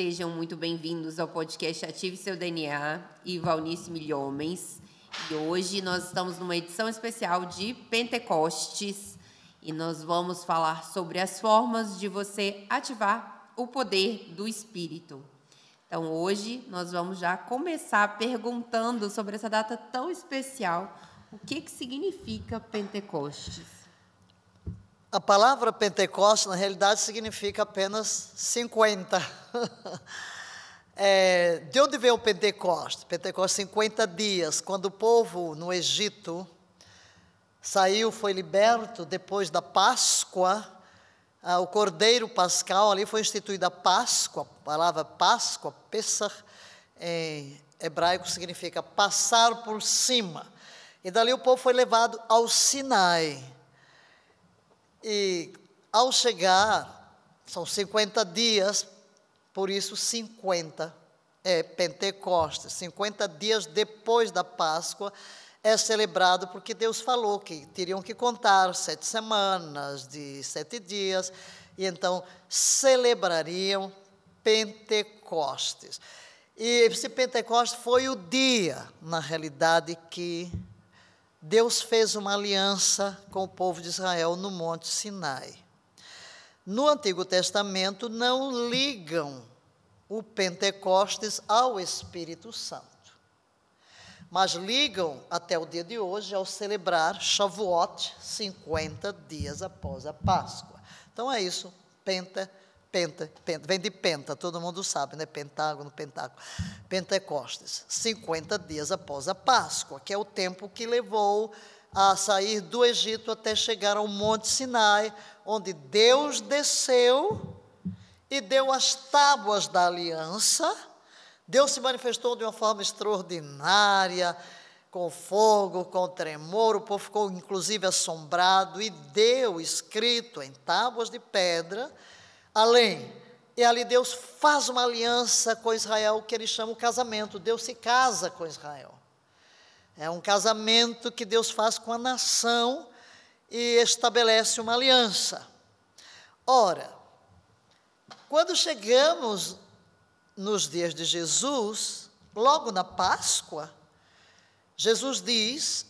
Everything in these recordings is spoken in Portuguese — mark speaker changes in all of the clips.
Speaker 1: Sejam muito bem-vindos ao podcast Ative Seu DNA e Valnice Milhomens. E hoje nós estamos numa edição especial de Pentecostes e nós vamos falar sobre as formas de você ativar o poder do Espírito. Então, hoje nós vamos já começar perguntando sobre essa data tão especial. O que, que significa Pentecostes?
Speaker 2: A palavra Pentecostes, na realidade, significa apenas 50. é, de onde veio o Pentecostes? Pentecostes, 50 dias. Quando o povo no Egito saiu, foi liberto depois da Páscoa, ah, o Cordeiro Pascal, ali foi instituída a Páscoa, a palavra Páscoa, Pesach, em hebraico significa passar por cima. E dali o povo foi levado ao Sinai. E ao chegar, são 50 dias, por isso 50 é Pentecostes, 50 dias depois da Páscoa é celebrado porque Deus falou que teriam que contar sete semanas de sete dias, e então celebrariam Pentecostes. E esse Pentecostes foi o dia, na realidade, que Deus fez uma aliança com o povo de Israel no Monte Sinai. No Antigo Testamento não ligam o Pentecostes ao Espírito Santo, mas ligam até o dia de hoje ao celebrar Shavuot, 50 dias após a Páscoa. Então é isso, Pentecostes Penta, penta, vem de penta, todo mundo sabe, né? Pentágono, pentágono. Pentecostes, 50 dias após a Páscoa, que é o tempo que levou a sair do Egito até chegar ao Monte Sinai, onde Deus desceu e deu as tábuas da aliança. Deus se manifestou de uma forma extraordinária, com fogo, com tremor, o povo ficou inclusive assombrado e deu escrito em tábuas de pedra além. E ali Deus faz uma aliança com Israel que ele chama o casamento. Deus se casa com Israel. É um casamento que Deus faz com a nação e estabelece uma aliança. Ora, quando chegamos nos dias de Jesus, logo na Páscoa, Jesus diz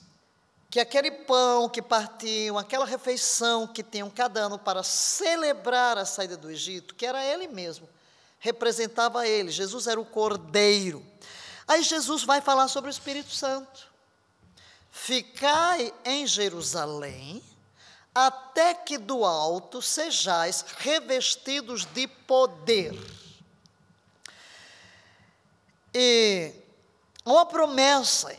Speaker 2: que aquele pão que partiam, aquela refeição que tinham cada ano para celebrar a saída do Egito, que era ele mesmo, representava ele, Jesus era o cordeiro. Aí Jesus vai falar sobre o Espírito Santo. Ficai em Jerusalém, até que do alto sejais revestidos de poder. E uma promessa,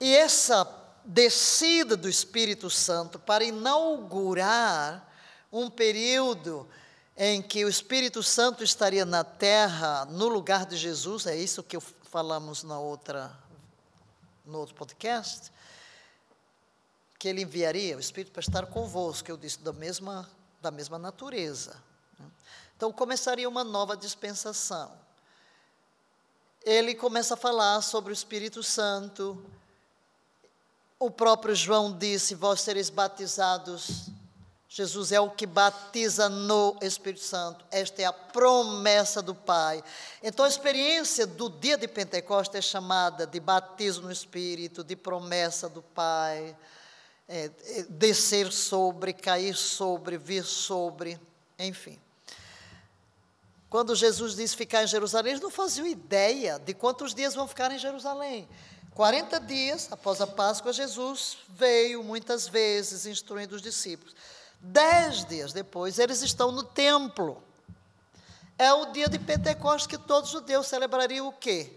Speaker 2: e essa descida do Espírito Santo para inaugurar um período em que o Espírito Santo estaria na terra no lugar de Jesus, é isso que falamos na outra no outro podcast, que ele enviaria o Espírito para estar convosco, eu disse da mesma da mesma natureza. Né? Então começaria uma nova dispensação. Ele começa a falar sobre o Espírito Santo, o próprio João disse: Vós sereis batizados. Jesus é o que batiza no Espírito Santo. Esta é a promessa do Pai. Então, a experiência do dia de Pentecostes é chamada de batismo no Espírito, de promessa do Pai, é, é, descer sobre, cair sobre, vir sobre, enfim. Quando Jesus disse ficar em Jerusalém, eles não faziam ideia de quantos dias vão ficar em Jerusalém. 40 dias após a Páscoa, Jesus veio muitas vezes instruindo os discípulos. Dez dias depois, eles estão no templo. É o dia de Pentecostes que todos os judeus celebrariam o quê?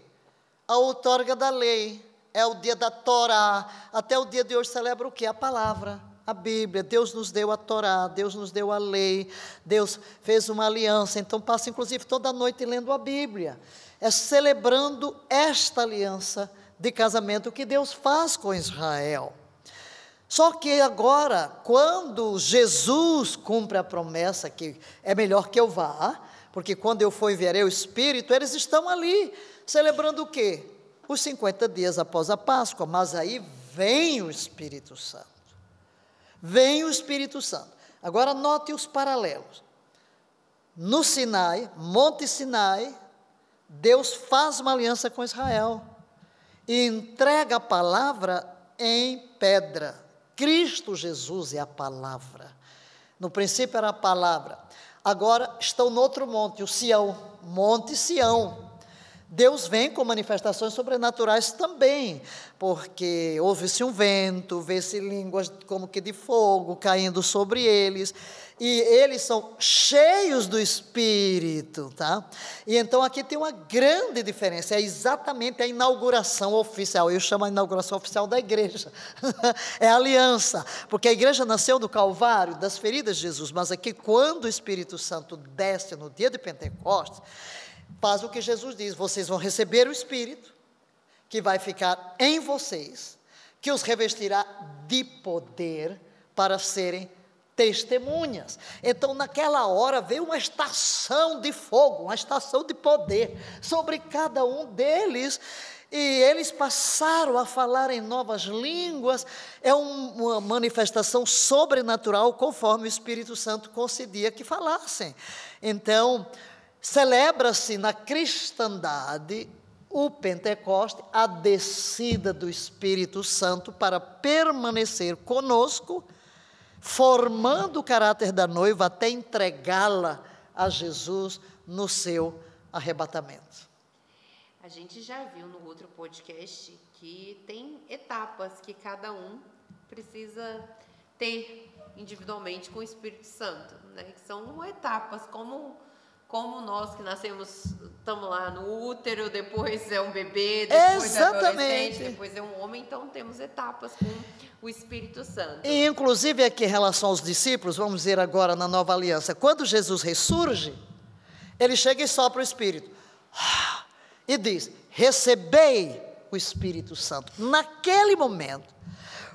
Speaker 2: A outorga da lei. É o dia da Torá. Até o dia de hoje celebra o quê? A palavra, a Bíblia. Deus nos deu a Torá, Deus nos deu a lei, Deus fez uma aliança. Então passa inclusive toda noite lendo a Bíblia. É celebrando esta aliança de casamento que Deus faz com Israel. Só que agora, quando Jesus cumpre a promessa que é melhor que eu vá, porque quando eu for enviarei o Espírito, eles estão ali celebrando o quê? Os 50 dias após a Páscoa, mas aí vem o Espírito Santo. Vem o Espírito Santo. Agora note os paralelos. No Sinai, Monte Sinai, Deus faz uma aliança com Israel e entrega a palavra em pedra. Cristo Jesus é a palavra. No princípio era a palavra. Agora estão no outro monte, o Sião, Monte Sião. Deus vem com manifestações sobrenaturais também, porque ouve-se um vento, vê-se línguas como que de fogo caindo sobre eles, e eles são cheios do Espírito, tá? E então aqui tem uma grande diferença, é exatamente a inauguração oficial, eu chamo a inauguração oficial da igreja, é a aliança, porque a igreja nasceu do Calvário, das feridas de Jesus, mas aqui quando o Espírito Santo desce no dia de Pentecostes, faz o que Jesus diz: vocês vão receber o Espírito, que vai ficar em vocês, que os revestirá de poder para serem testemunhas. Então, naquela hora, veio uma estação de fogo, uma estação de poder sobre cada um deles. E eles passaram a falar em novas línguas, é um, uma manifestação sobrenatural, conforme o Espírito Santo concedia que falassem. Então, celebra-se na cristandade o Pentecoste, a descida do Espírito Santo para permanecer conosco, formando o caráter da noiva até entregá-la a Jesus no seu arrebatamento.
Speaker 1: A gente já viu no outro podcast que tem etapas que cada um precisa ter individualmente com o Espírito Santo, né? Que são etapas como como nós que nascemos, estamos lá no útero, depois é um bebê, depois Exatamente. é adolescente, depois é um homem, então temos etapas com o Espírito Santo.
Speaker 2: E inclusive aqui em relação aos discípulos, vamos dizer agora na nova aliança, quando Jesus ressurge, ele chega e sopra o Espírito. E diz: recebei o Espírito Santo. Naquele momento,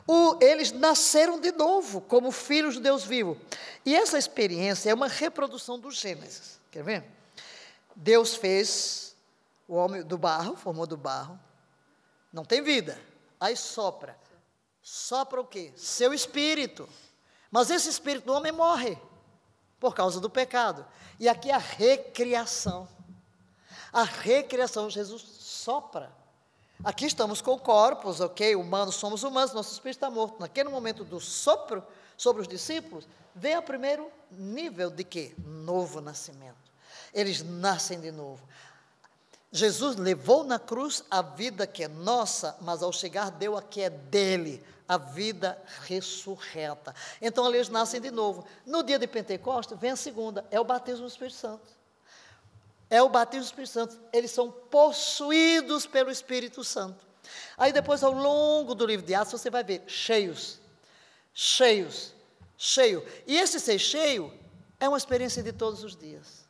Speaker 2: o, eles nasceram de novo, como filhos de Deus vivo. E essa experiência é uma reprodução do Gênesis. Quer ver? Deus fez o homem do barro, formou do barro, não tem vida, aí sopra. Sopra o quê? Seu espírito. Mas esse espírito do homem morre por causa do pecado. E aqui é a recriação. A recriação, Jesus sopra. Aqui estamos com corpos, ok? Humanos, somos humanos, nosso espírito está morto. Naquele momento do sopro sobre os discípulos, vem o primeiro nível de quê? Novo nascimento eles nascem de novo. Jesus levou na cruz a vida que é nossa, mas ao chegar deu a que é dele, a vida ressurreta. Então eles nascem de novo. No dia de Pentecostes vem a segunda, é o batismo do Espírito Santo. É o batismo do Espírito Santo. Eles são possuídos pelo Espírito Santo. Aí depois, ao longo do livro de Atos, você vai ver cheios, cheios, cheio. E esse ser cheio é uma experiência de todos os dias.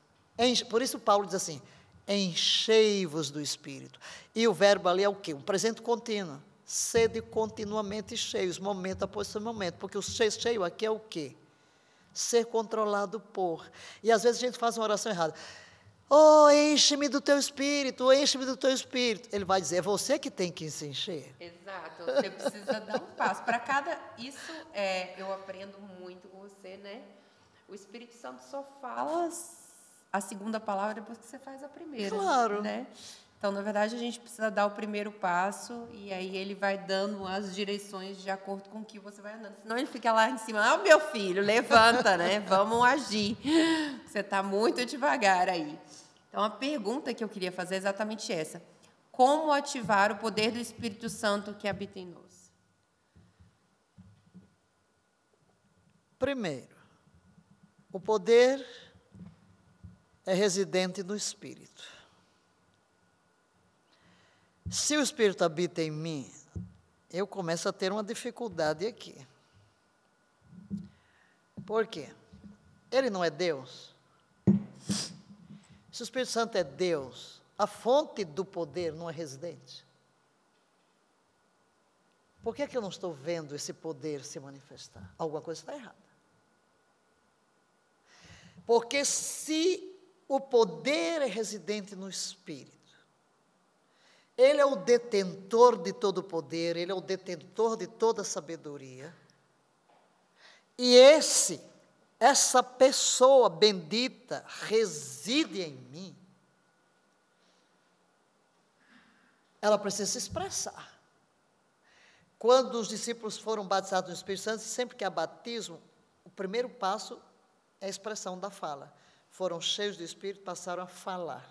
Speaker 2: Por isso Paulo diz assim: enchei-vos do Espírito. E o verbo ali é o quê? Um presente contínuo. Sede continuamente cheios, momento após momento. Porque o ser cheio aqui é o quê? Ser controlado por. E às vezes a gente faz uma oração errada. Oh, enche-me do teu espírito, enche-me do teu espírito. Ele vai dizer, é você que tem que se encher.
Speaker 1: Exato, você precisa dar um passo. Para cada. Isso é, eu aprendo muito com você, né? O Espírito Santo só fala a segunda palavra depois que você faz a primeira.
Speaker 2: Claro.
Speaker 1: Né? Então, na verdade, a gente precisa dar o primeiro passo e aí ele vai dando as direções de acordo com o que você vai andando. Senão ele fica lá em cima, ah, meu filho, levanta, né? Vamos agir. Você está muito devagar aí. Então, a pergunta que eu queria fazer é exatamente essa. Como ativar o poder do Espírito Santo que habita em nós?
Speaker 2: Primeiro, o poder é residente no Espírito. Se o Espírito habita em mim, eu começo a ter uma dificuldade aqui. Por quê? Ele não é Deus. Se o Espírito Santo é Deus, a fonte do poder não é residente. Por que, é que eu não estou vendo esse poder se manifestar? Alguma coisa está errada. Porque se o poder é residente no Espírito. Ele é o detentor de todo o poder, ele é o detentor de toda a sabedoria. E esse, essa pessoa bendita reside em mim. ela precisa se expressar. Quando os discípulos foram batizados no Espírito Santo, sempre que há batismo, o primeiro passo é a expressão da fala. Foram cheios do Espírito, passaram a falar.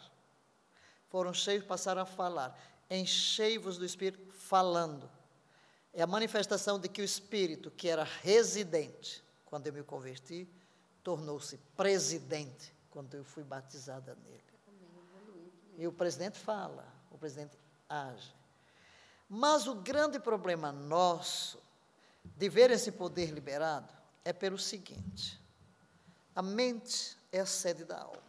Speaker 2: Foram cheios, passaram a falar. Enchei-vos do Espírito, falando. É a manifestação de que o Espírito, que era residente quando eu me converti, tornou-se presidente quando eu fui batizada nele. E o presidente fala, o presidente age. Mas o grande problema nosso de ver esse poder liberado é pelo seguinte: a mente é a sede da alma.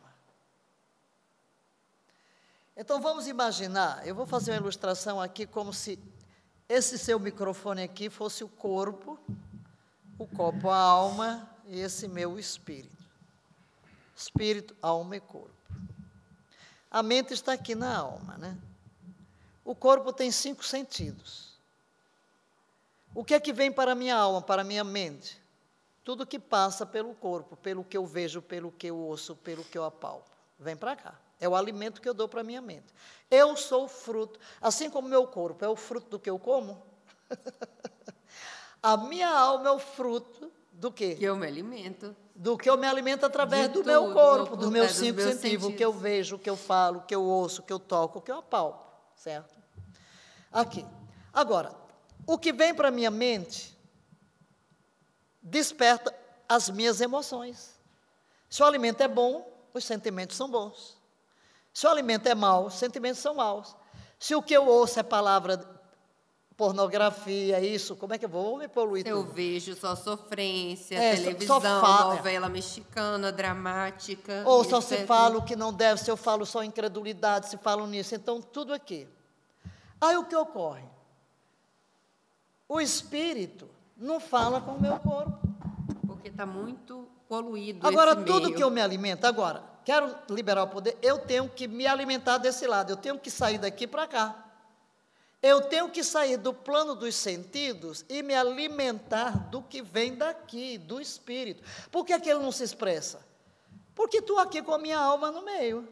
Speaker 2: Então vamos imaginar, eu vou fazer uma ilustração aqui como se esse seu microfone aqui fosse o corpo, o copo a alma e esse meu espírito. Espírito, alma e corpo. A mente está aqui na alma, né? O corpo tem cinco sentidos. O que é que vem para a minha alma, para a minha mente? Tudo que passa pelo corpo, pelo que eu vejo, pelo que eu ouço, pelo que eu apalpo. Vem para cá. É o alimento que eu dou para a minha mente. Eu sou fruto, assim como meu corpo é o fruto do que eu como. a minha alma é o fruto do quê?
Speaker 1: Que eu me alimento.
Speaker 2: Do que eu me alimento através do meu corpo,
Speaker 1: do- é, dos
Speaker 2: cinco
Speaker 1: meus
Speaker 2: sentidos, o que eu vejo, o que eu falo, o que eu ouço, o que eu toco, o que eu apalpo, certo? Aqui. Agora, o que vem para a minha mente desperta as minhas emoções. Se o alimento é bom, os sentimentos são bons. Se o alimento é mau, os sentimentos são maus. Se o que eu ouço é palavra pornografia, isso, como é que eu vou? Vou me poluir
Speaker 1: Eu
Speaker 2: tudo.
Speaker 1: vejo só sofrência,
Speaker 2: É, só-
Speaker 1: televisão,
Speaker 2: só fala-
Speaker 1: novela mexicana, dramática.
Speaker 2: Ou só se fala o que não deve, se eu falo só incredulidade, se falo nisso, então tudo aqui. Aí o que ocorre? O espírito não fala com o meu corpo.
Speaker 1: Porque está muito poluído
Speaker 2: Agora, tudo
Speaker 1: meio.
Speaker 2: que eu me alimento, agora, quero liberar o poder, eu tenho que me alimentar desse lado, eu tenho que sair daqui para cá. Eu tenho que sair do plano dos sentidos e me alimentar do que vem daqui, do espírito. Por que, que ele não se expressa? Porque estou aqui com a minha alma no meio.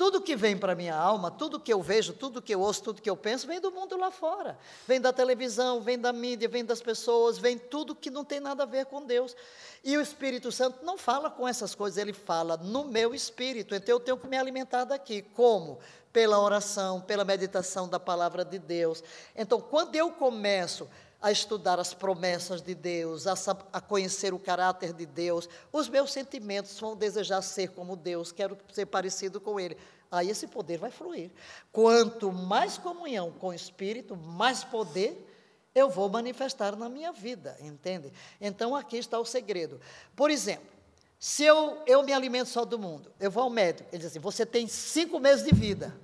Speaker 2: Tudo que vem para a minha alma, tudo que eu vejo, tudo que eu ouço, tudo que eu penso, vem do mundo lá fora. Vem da televisão, vem da mídia, vem das pessoas, vem tudo que não tem nada a ver com Deus. E o Espírito Santo não fala com essas coisas, ele fala no meu espírito. Então eu tenho que me alimentar daqui. Como? Pela oração, pela meditação da palavra de Deus. Então, quando eu começo a estudar as promessas de Deus, a, a conhecer o caráter de Deus, os meus sentimentos vão desejar ser como Deus, quero ser parecido com Ele. Aí esse poder vai fluir. Quanto mais comunhão com o Espírito, mais poder eu vou manifestar na minha vida, entende? Então aqui está o segredo. Por exemplo, se eu, eu me alimento só do mundo, eu vou ao médico, ele diz assim: você tem cinco meses de vida.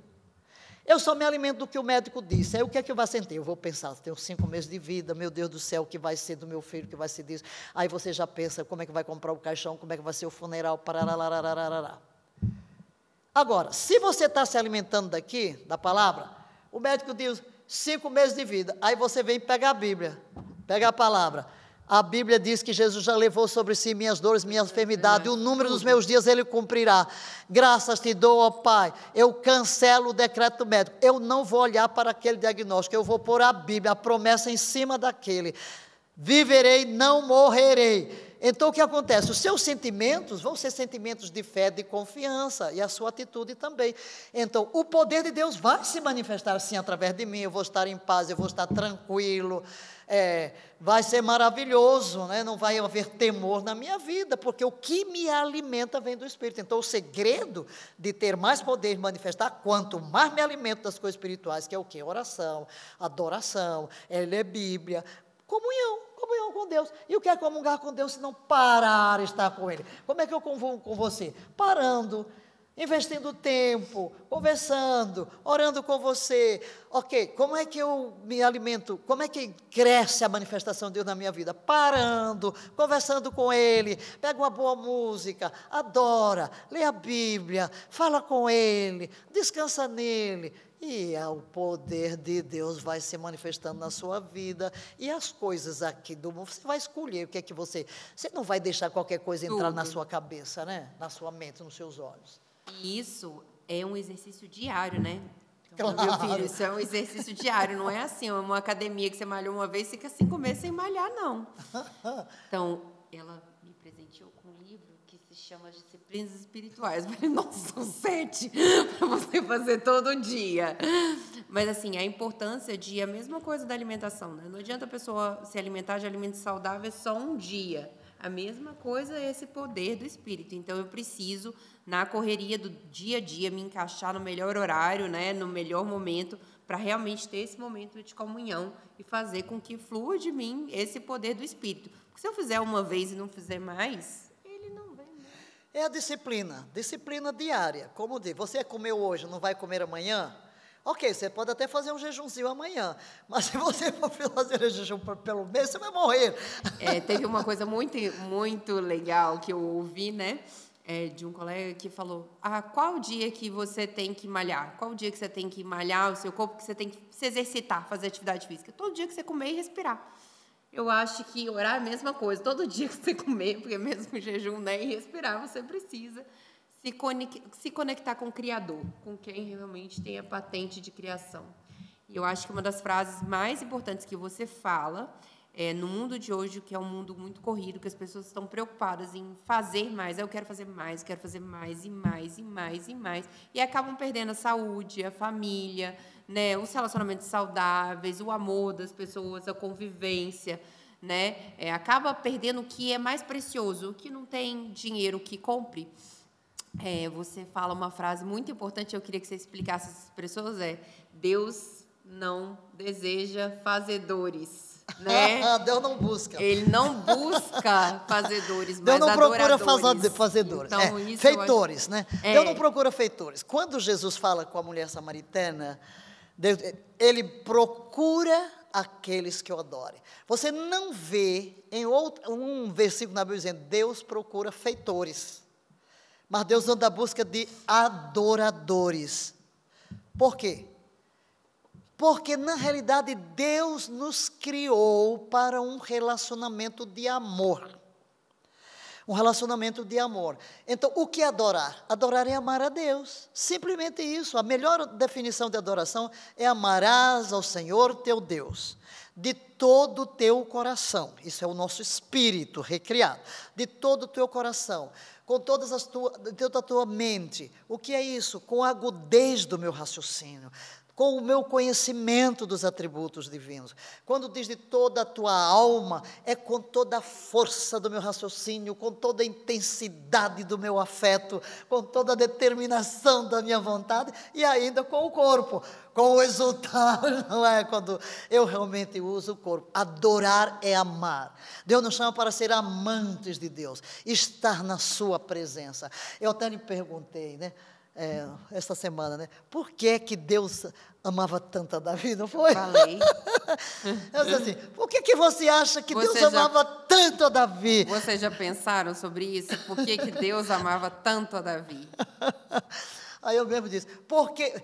Speaker 2: Eu só me alimento do que o médico disse. Aí o que é que eu vou sentir? Eu vou pensar, tenho cinco meses de vida, meu Deus do céu, o que vai ser do meu filho, o que vai ser disso. Aí você já pensa como é que vai comprar o caixão, como é que vai ser o funeral, pararararararará. Agora, se você está se alimentando daqui, da palavra, o médico diz cinco meses de vida. Aí você vem pegar a Bíblia, pega a palavra. A Bíblia diz que Jesus já levou sobre si minhas dores, minhas enfermidades, e o número dos meus dias ele cumprirá. Graças te dou, ó Pai. Eu cancelo o decreto médico. Eu não vou olhar para aquele diagnóstico, eu vou pôr a Bíblia, a promessa em cima daquele. Viverei, não morrerei. Então o que acontece? Os seus sentimentos vão ser sentimentos de fé, de confiança, e a sua atitude também. Então, o poder de Deus vai se manifestar assim através de mim. Eu vou estar em paz, eu vou estar tranquilo, é, vai ser maravilhoso, né? não vai haver temor na minha vida, porque o que me alimenta vem do Espírito. Então, o segredo de ter mais poder de manifestar, quanto mais me alimento das coisas espirituais, que é o que? Oração, adoração, é ler Bíblia, comunhão, comunhão com Deus. E o que é comungar com Deus se não parar estar com Ele? Como é que eu convulgo com você? Parando, investindo tempo, conversando, orando com você. Ok, como é que eu me alimento? Como é que cresce a manifestação de Deus na minha vida? Parando, conversando com Ele, pega uma boa música, adora, lê a Bíblia, fala com Ele, descansa nele. E é o poder de Deus vai se manifestando na sua vida. E as coisas aqui do mundo, você vai escolher o que é que você. Você não vai deixar qualquer coisa entrar na
Speaker 1: Tudo.
Speaker 2: sua cabeça, né? Na sua mente, nos seus olhos.
Speaker 1: E isso é um exercício diário, né? Então, Meu filho, isso é um exercício diário, não é assim, é uma academia que você malhou uma vez, fica assim comer sem malhar, não. Então, ela me presenteou com um livro que se chama Disciplinas Espirituais. Eu falei, nossa, são sete para você fazer todo dia. Mas, assim, a importância de a mesma coisa da alimentação, né? Não adianta a pessoa se alimentar de alimentos saudáveis só um dia. A mesma coisa é esse poder do espírito. Então, eu preciso na correria do dia a dia, me encaixar no melhor horário, né, no melhor momento, para realmente ter esse momento de comunhão e fazer com que flua de mim esse poder do Espírito. Porque se eu fizer uma vez e não fizer mais, ele não vem. Né?
Speaker 2: É a disciplina, disciplina diária. Como diz, você comeu hoje, não vai comer amanhã? Ok, você pode até fazer um jejumzinho amanhã, mas se você for fazer um jejum pelo mês, você vai morrer.
Speaker 1: É, teve uma coisa muito, muito legal que eu ouvi, né? é, de um colega que falou: ah, qual dia que você tem que malhar? Qual dia que você tem que malhar o seu corpo, que você tem que se exercitar, fazer atividade física? Todo dia que você comer e respirar. Eu acho que orar é a mesma coisa. Todo dia que você comer, porque mesmo jejum né, e respirar, você precisa se, se conectar com o Criador, com quem realmente tem a patente de criação. E eu acho que uma das frases mais importantes que você fala é, no mundo de hoje, que é um mundo muito corrido, que as pessoas estão preocupadas em fazer mais, eu quero fazer mais, quero fazer mais e mais e mais e mais, e acabam perdendo a saúde, a família, né, os relacionamentos saudáveis, o amor das pessoas, a convivência, né, é, acaba perdendo o que é mais precioso, o que não tem dinheiro que compre. É, você fala uma frase muito importante, eu queria que você explicasse essas pessoas, é Deus não deseja fazedores né?
Speaker 2: Deus não busca.
Speaker 1: Ele não busca fazedores,
Speaker 2: Deus não procura fazedores. Então, é, feitores, acho... né? É. Deus não procura feitores. Quando Jesus fala com a mulher samaritana, Deus, ele procura aqueles que o adorem. Você não vê em outro, um versículo na Bíblia dizendo Deus procura feitores. Mas Deus anda à busca de adoradores. Por quê? Porque na realidade Deus nos criou para um relacionamento de amor. Um relacionamento de amor. Então, o que é adorar? Adorar é amar a Deus. Simplesmente isso. A melhor definição de adoração é amarás ao Senhor teu Deus de todo o teu coração. Isso é o nosso espírito recriado. De todo o teu coração, com todas as tua, toda a tua mente. O que é isso? Com a agudez do meu raciocínio com o meu conhecimento dos atributos divinos. Quando diz de toda a tua alma, é com toda a força do meu raciocínio, com toda a intensidade do meu afeto, com toda a determinação da minha vontade e ainda com o corpo, com o exultar, não é? Quando eu realmente uso o corpo. Adorar é amar. Deus nos chama para ser amantes de Deus, estar na Sua presença. Eu até lhe perguntei, né? é, esta semana, né? Por que que Deus amava tanto a Davi, não foi?
Speaker 1: Falei.
Speaker 2: Eu disse assim, por que que você acha que você Deus já, amava tanto a Davi?
Speaker 1: Vocês já pensaram sobre isso? Por que que Deus amava tanto a Davi?
Speaker 2: Aí eu mesmo disse, porque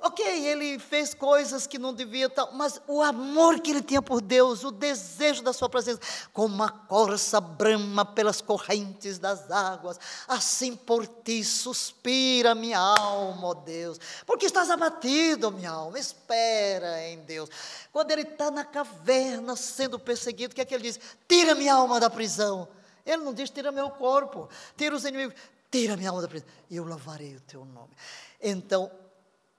Speaker 2: Ok, ele fez coisas que não devia, mas o amor que ele tinha por Deus, o desejo da sua presença, como uma corça brama pelas correntes das águas, assim por ti suspira minha alma, ó Deus, porque estás abatido, minha alma, espera em Deus. Quando ele está na caverna sendo perseguido, o que é que ele diz? Tira minha alma da prisão. Ele não diz, tira meu corpo, tira os inimigos, tira minha alma da prisão, eu louvarei o teu nome. Então,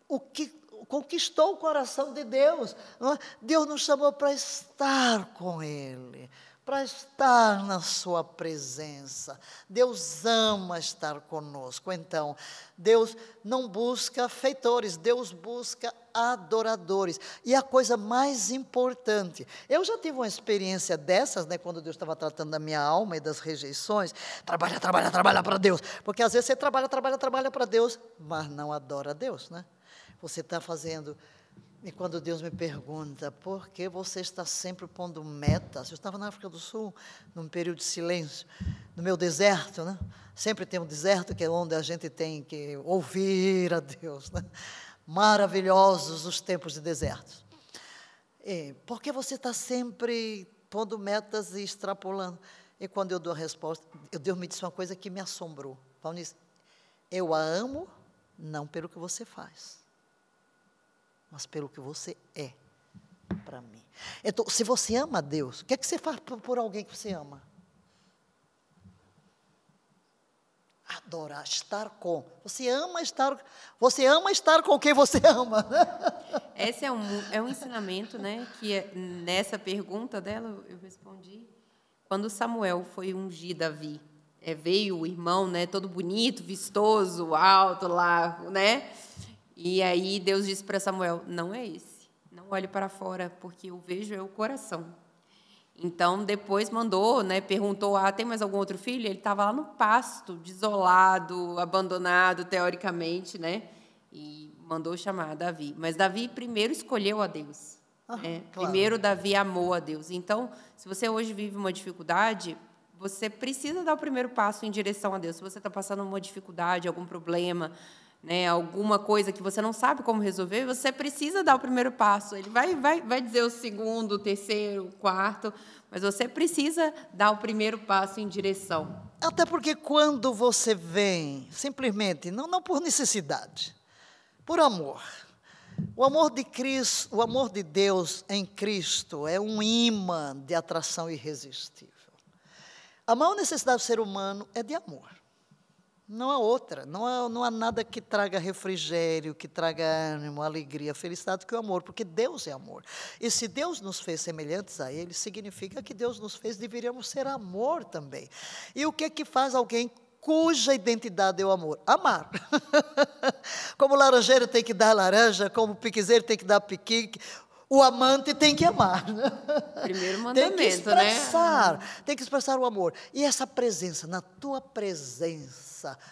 Speaker 2: o que conquistou o coração de Deus. É? Deus nos chamou para estar com Ele, para estar na Sua presença. Deus ama estar conosco. Então, Deus não busca feitores, Deus busca adoradores. E a coisa mais importante, eu já tive uma experiência dessas, né, quando Deus estava tratando da minha alma e das rejeições. Trabalha, trabalha, trabalha para Deus. Porque às vezes você trabalha, trabalha, trabalha para Deus, mas não adora a Deus, né? Você está fazendo. E quando Deus me pergunta, por que você está sempre pondo metas? Eu estava na África do Sul, num período de silêncio, no meu deserto, né? Sempre tem um deserto que é onde a gente tem que ouvir a Deus, né? Maravilhosos os tempos de deserto. E por que você está sempre pondo metas e extrapolando? E quando eu dou a resposta, Deus me disse uma coisa que me assombrou. Valnice, eu a amo não pelo que você faz mas pelo que você é para mim. Então, se você ama Deus, o que é que você faz por alguém que você ama? Adorar, estar com. Você ama estar, você ama estar com quem você ama.
Speaker 1: Esse é um, é um ensinamento, né? Que é, nessa pergunta dela eu respondi. Quando Samuel foi ungir Davi, é, veio o irmão, né? Todo bonito, vistoso, alto lá, né? E aí Deus disse para Samuel: Não é esse. Não olhe para fora, porque eu vejo é o coração. Então, depois mandou, né, perguntou, ah, tem mais algum outro filho? Ele estava lá no pasto, desolado, abandonado, teoricamente, né? E mandou chamar Davi. Mas Davi primeiro escolheu a Deus. Ah, né? claro. Primeiro, Davi amou a Deus. Então, se você hoje vive uma dificuldade, você precisa dar o primeiro passo em direção a Deus. Se você está passando uma dificuldade, algum problema, né, alguma coisa que você não sabe como resolver, você precisa dar o primeiro passo. Ele vai, vai, vai dizer o segundo, o terceiro, o quarto, mas você precisa dar o primeiro passo em direção.
Speaker 2: Até porque quando você vem, simplesmente, não, não por necessidade, por amor. O amor de Cristo, o amor de Deus em Cristo é um imã de atração irresistível. A maior necessidade do ser humano é de amor. Não há outra. Não há, não há nada que traga refrigério, que traga ânimo, alegria, felicidade que o amor, porque Deus é amor. E se Deus nos fez semelhantes a Ele, significa que Deus nos fez, deveríamos ser amor também. E o que é que faz alguém cuja identidade é o amor? Amar. como o laranjeiro tem que dar laranja, como o piquezeiro tem que dar piqui, o amante tem que amar.
Speaker 1: Primeiro mandamento,
Speaker 2: tem que
Speaker 1: né?
Speaker 2: expressar, né? Tem que expressar o amor. E essa presença, na tua presença,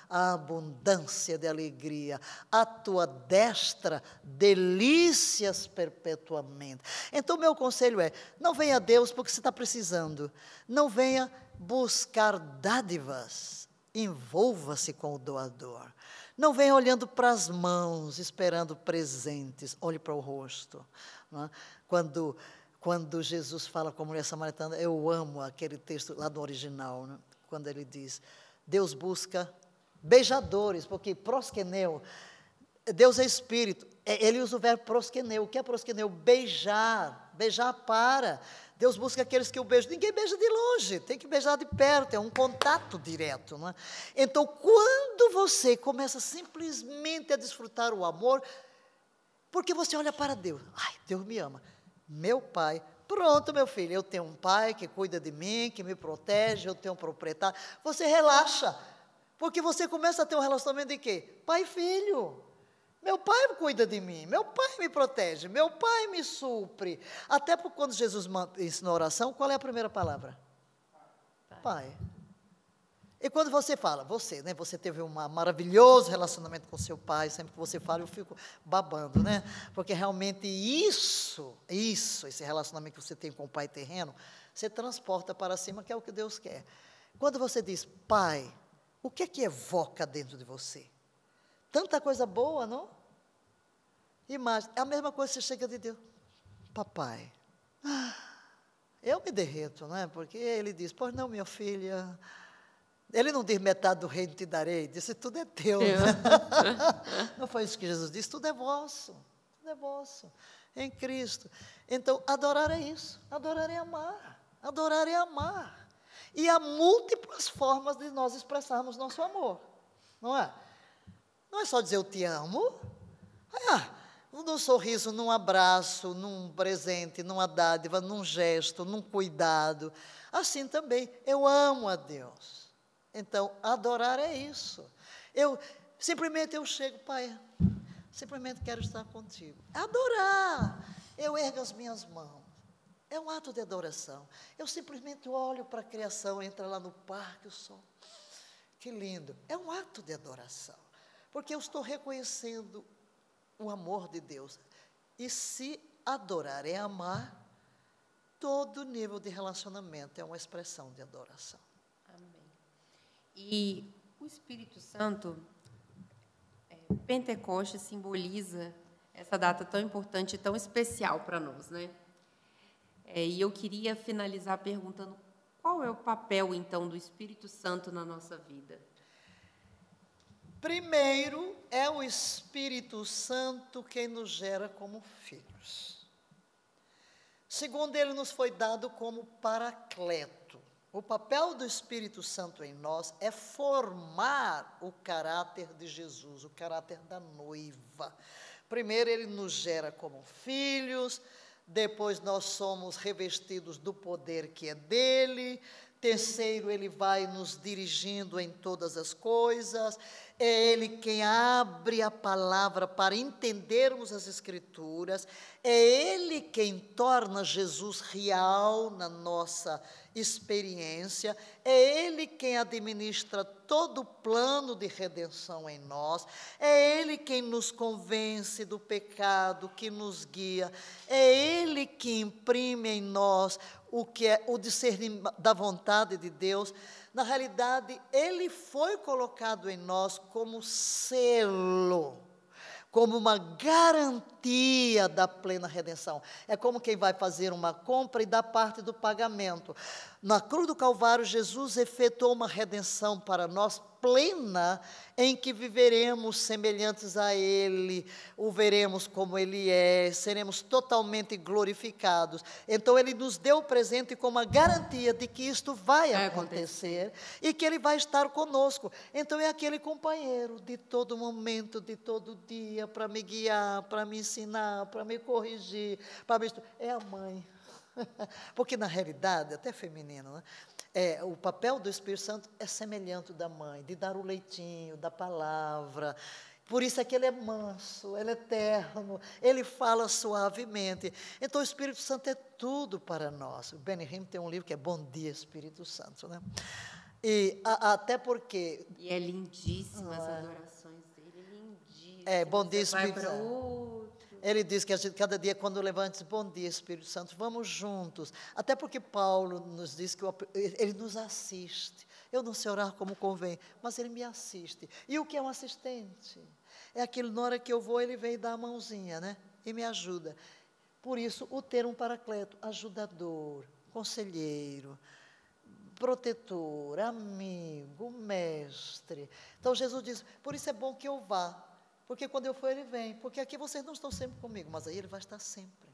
Speaker 2: a abundância de alegria, a tua destra, delícias perpetuamente. Então, meu conselho é: não venha a Deus porque você está precisando, não venha buscar dádivas, envolva-se com o doador. Não venha olhando para as mãos, esperando presentes, olhe para o rosto. É? Quando, quando Jesus fala com a mulher samaritana, eu amo aquele texto lá do original, né? quando ele diz: Deus busca beijadores, porque prosqueneu, Deus é espírito. É, ele usa o verbo prosqueneu. O que é prosqueneu? Beijar, beijar para. Deus busca aqueles que o beijam. Ninguém beija de longe, tem que beijar de perto, é um contato direto. Não é? Então, quando você começa simplesmente a desfrutar o amor, porque você olha para Deus, ai, Deus me ama. Meu pai, pronto, meu filho, eu tenho um pai que cuida de mim, que me protege, eu tenho um proprietário. Você relaxa porque você começa a ter um relacionamento de quê? Pai e filho. Meu pai cuida de mim, meu pai me protege, meu pai me supre. Até porque quando Jesus ensina a oração, qual é a primeira palavra? Pai. pai. E quando você fala, você, né? Você teve um maravilhoso relacionamento com seu pai, sempre que você fala, eu fico babando, né? Porque realmente isso, isso, esse relacionamento que você tem com o pai terreno, você transporta para cima, que é o que Deus quer. Quando você diz, pai, o que é que evoca dentro de você? Tanta coisa boa, não? Imagem, é a mesma coisa que você chega de Deus. Papai, eu me derreto, não é? Porque ele diz, pois não, minha filha, ele não diz metade do reino te darei, disse tudo é teu. Né? não foi isso que Jesus disse, tudo é vosso, tudo é vosso, em Cristo. Então, adorar é isso, adorar é amar, adorar é amar. E há múltiplas formas de nós expressarmos nosso amor, não é? Não é só dizer eu te amo, ah, num sorriso, num abraço, num presente, numa dádiva, num gesto, num cuidado. Assim também, eu amo a Deus. Então, adorar é isso. Eu simplesmente eu chego, Pai, simplesmente quero estar contigo. Adorar. Eu ergo as minhas mãos. É um ato de adoração. Eu simplesmente olho para a criação, entra lá no parque, o sol. Que lindo. É um ato de adoração. Porque eu estou reconhecendo o amor de Deus. E se adorar é amar, todo nível de relacionamento é uma expressão de adoração.
Speaker 1: Amém. E o Espírito Santo, é, Pentecostes simboliza essa data tão importante e tão especial para nós, né? É, e eu queria finalizar perguntando qual é o papel, então, do Espírito Santo na nossa vida?
Speaker 2: Primeiro, é o Espírito Santo quem nos gera como filhos. Segundo, ele nos foi dado como paracleto. O papel do Espírito Santo em nós é formar o caráter de Jesus, o caráter da noiva. Primeiro, ele nos gera como filhos, depois, nós somos revestidos do poder que é dele. Terceiro, ele vai nos dirigindo em todas as coisas. É ele quem abre a palavra para entendermos as Escrituras. É ele quem torna Jesus real na nossa experiência. É ele quem administra todo o plano de redenção em nós. É ele quem nos convence do pecado, que nos guia. É ele que imprime em nós o que é o discernimento da vontade de Deus. Na realidade, ele foi colocado em nós como selo, como uma garantia da plena redenção. É como quem vai fazer uma compra e dá parte do pagamento. Na cruz do Calvário, Jesus efetuou uma redenção para nós plena em que viveremos semelhantes a Ele, o veremos como Ele é, seremos totalmente glorificados. Então, Ele nos deu o presente como a garantia de que isto vai, acontecer, e que Ele vai estar conosco. Então, é aquele companheiro de todo momento, de todo dia, para me guiar, para me ensinar, para me corrigir, para me... É a mãe. Porque, na realidade, até feminino, né? É, o papel do Espírito Santo é semelhante da mãe, de dar o leitinho, da palavra. Por isso é que ele é manso, ele é terno, ele fala suavemente. Então o Espírito Santo é tudo para nós. O Benny Hinn tem um livro que é Bom Dia Espírito Santo, né? E a, até porque.
Speaker 1: E é lindíssima as é? adorações dele, é.
Speaker 2: É, Bom Dia Espírito Santo. Ele diz que a gente, cada dia, quando levanta, diz, bom dia, Espírito Santo, vamos juntos. Até porque Paulo nos diz que ele nos assiste. Eu não sei orar como convém, mas ele me assiste. E o que é um assistente? É aquele, na hora que eu vou, ele vem dar a mãozinha, né? E me ajuda. Por isso, o ter um paracleto, ajudador, conselheiro, protetor, amigo, mestre. Então Jesus diz: por isso é bom que eu vá. Porque quando eu for, ele vem. Porque aqui vocês não estão sempre comigo, mas aí ele vai estar sempre.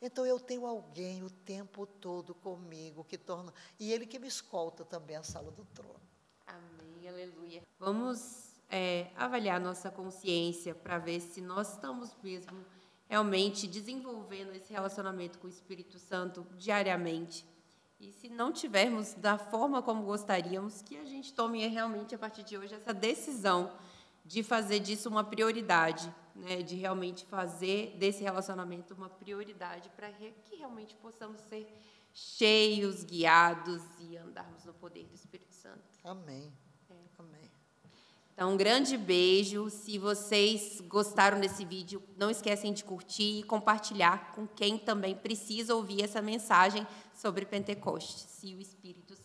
Speaker 2: Então eu tenho alguém o tempo todo comigo que torna. E ele que me escolta também a sala do trono.
Speaker 1: Amém, aleluia. Vamos é, avaliar nossa consciência para ver se nós estamos mesmo realmente desenvolvendo esse relacionamento com o Espírito Santo diariamente. E se não tivermos da forma como gostaríamos, que a gente tome realmente a partir de hoje essa decisão de fazer disso uma prioridade, né, de realmente fazer desse relacionamento uma prioridade para que realmente possamos ser cheios, guiados e andarmos no poder do Espírito Santo.
Speaker 2: Amém. É. Amém.
Speaker 1: Então, um grande beijo. Se vocês gostaram desse vídeo, não esquecem de curtir e compartilhar com quem também precisa ouvir essa mensagem sobre Pentecostes e o Espírito Santo.